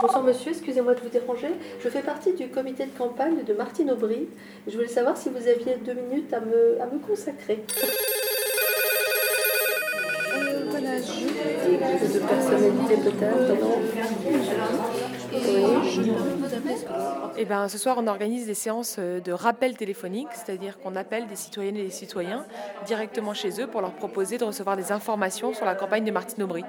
Bonsoir monsieur, excusez-moi de vous déranger. Je fais partie du comité de campagne de Martine Aubry. Je voulais savoir si vous aviez deux minutes à me, à me consacrer. De personnalité peut-être, non Oui. Eh ben, ce soir, on organise des séances euh, de rappel téléphonique, c'est-à-dire qu'on appelle des citoyennes et des citoyens directement chez eux pour leur proposer de recevoir des informations sur la campagne de Martine Aubry.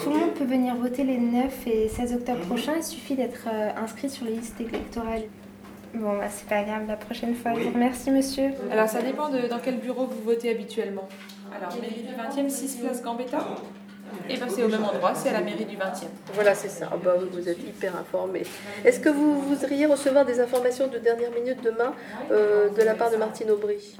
Tout le monde peut venir voter les 9 et 16 octobre prochains. Il suffit d'être euh, inscrit sur les listes électorales. Bon, bah, c'est pas grave, la prochaine fois. Je vous remercie, monsieur. Alors, ça dépend de dans quel bureau vous votez habituellement. Alors, mairie du 20e, 6 place Gambetta Eh ben, c'est au même endroit, c'est à la mairie du 20e. Voilà, c'est ça. Ah bah, vous êtes hyper informé. Est-ce que vous voudriez recevoir des informations de dernière minute demain euh, de la part de Martine Aubry?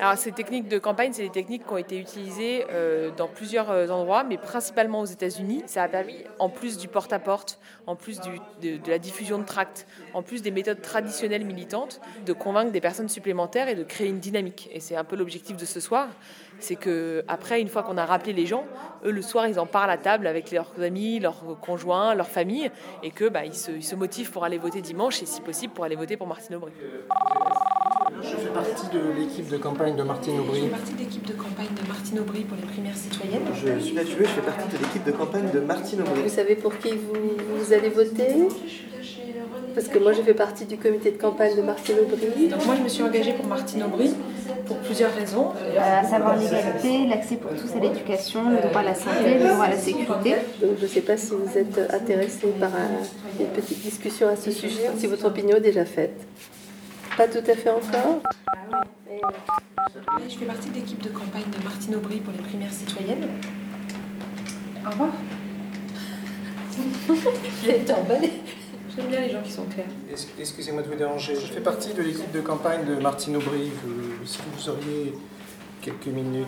Alors, ces techniques de campagne, c'est des techniques qui ont été utilisées euh, dans plusieurs euh, endroits, mais principalement aux États-Unis. Ça a permis, en plus du porte-à-porte, en plus du- de, de la diffusion de tracts, en plus des méthodes traditionnelles militantes, de convaincre des personnes supplémentaires et de créer une dynamique. Et c'est un peu l'objectif de ce soir. C'est que après, une fois qu'on a rappelé les gens, eux le soir, ils en parlent à table avec leurs amis, leurs conjoints, leurs familles, et que bah, ils, se, ils se motivent pour aller voter dimanche et si possible pour aller voter pour Martine Aubry. Je fais partie de l'équipe de campagne de Martine Aubry. partie de l'équipe de campagne de Martine Aubry pour les primaires citoyennes. Je suis Mathieu, je fais partie de l'équipe de campagne de Martine Vous Aubry. savez pour qui vous, vous allez voter? Parce que moi, je fais partie du comité de campagne de Martine Aubry. Donc moi je me suis engagée pour Martine Aubry pour plusieurs raisons. Euh, à savoir l'égalité, l'accès pour tous à l'éducation, le droit à la santé, le droit à la sécurité. Donc je ne sais pas si vous êtes intéressé par un- une petite discussion à ce sujet, si votre opinion est déjà faite. Pas tout à fait encore Je fais partie de l'équipe de campagne de Martine Aubry pour les primaires citoyennes. Au revoir. Vous êtes emballée. J'aime bien les gens qui sont clairs. Excusez-moi de vous déranger. Je fais partie de l'équipe de campagne de Martine Aubry. Si vous auriez quelques minutes.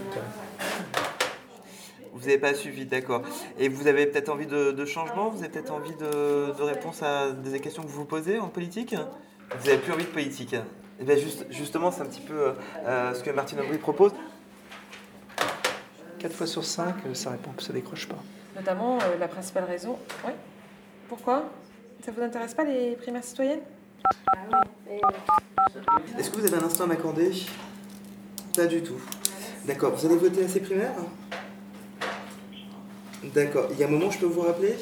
Vous n'avez pas suivi, d'accord. Et vous avez peut-être envie de, de changement Vous avez peut-être envie de, de réponse à des questions que vous vous posez en politique? Vous n'avez plus envie de politique Eh bien, juste, justement, c'est un petit peu euh, ce que Martine Aubry propose. 4 fois sur 5, ça répond, ça décroche pas. Notamment euh, la principale raison. Oui. Pourquoi? Ça vous intéresse pas les primaires citoyennes? Est-ce que vous avez un instant à m'accorder? Pas du tout. D'accord. Vous allez voter à ces primaires? D'accord. Il y a un moment où je peux vous rappeler?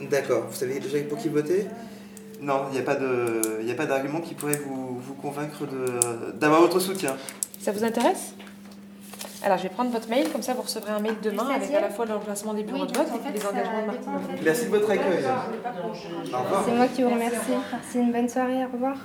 D'accord. Vous savez déjà pour qui voter? Non, il n'y a pas de, il n'y a pas d'argument qui pourrait vous, vous convaincre de, d'avoir votre soutien. Ça vous intéresse? Alors je vais prendre votre mail, comme ça vous recevrez un mail demain avec à la fois l'emplacement des bureaux de vote et les engagements de Martine. Merci de votre accueil. C'est moi qui vous remercie. Merci, une bonne soirée, au revoir.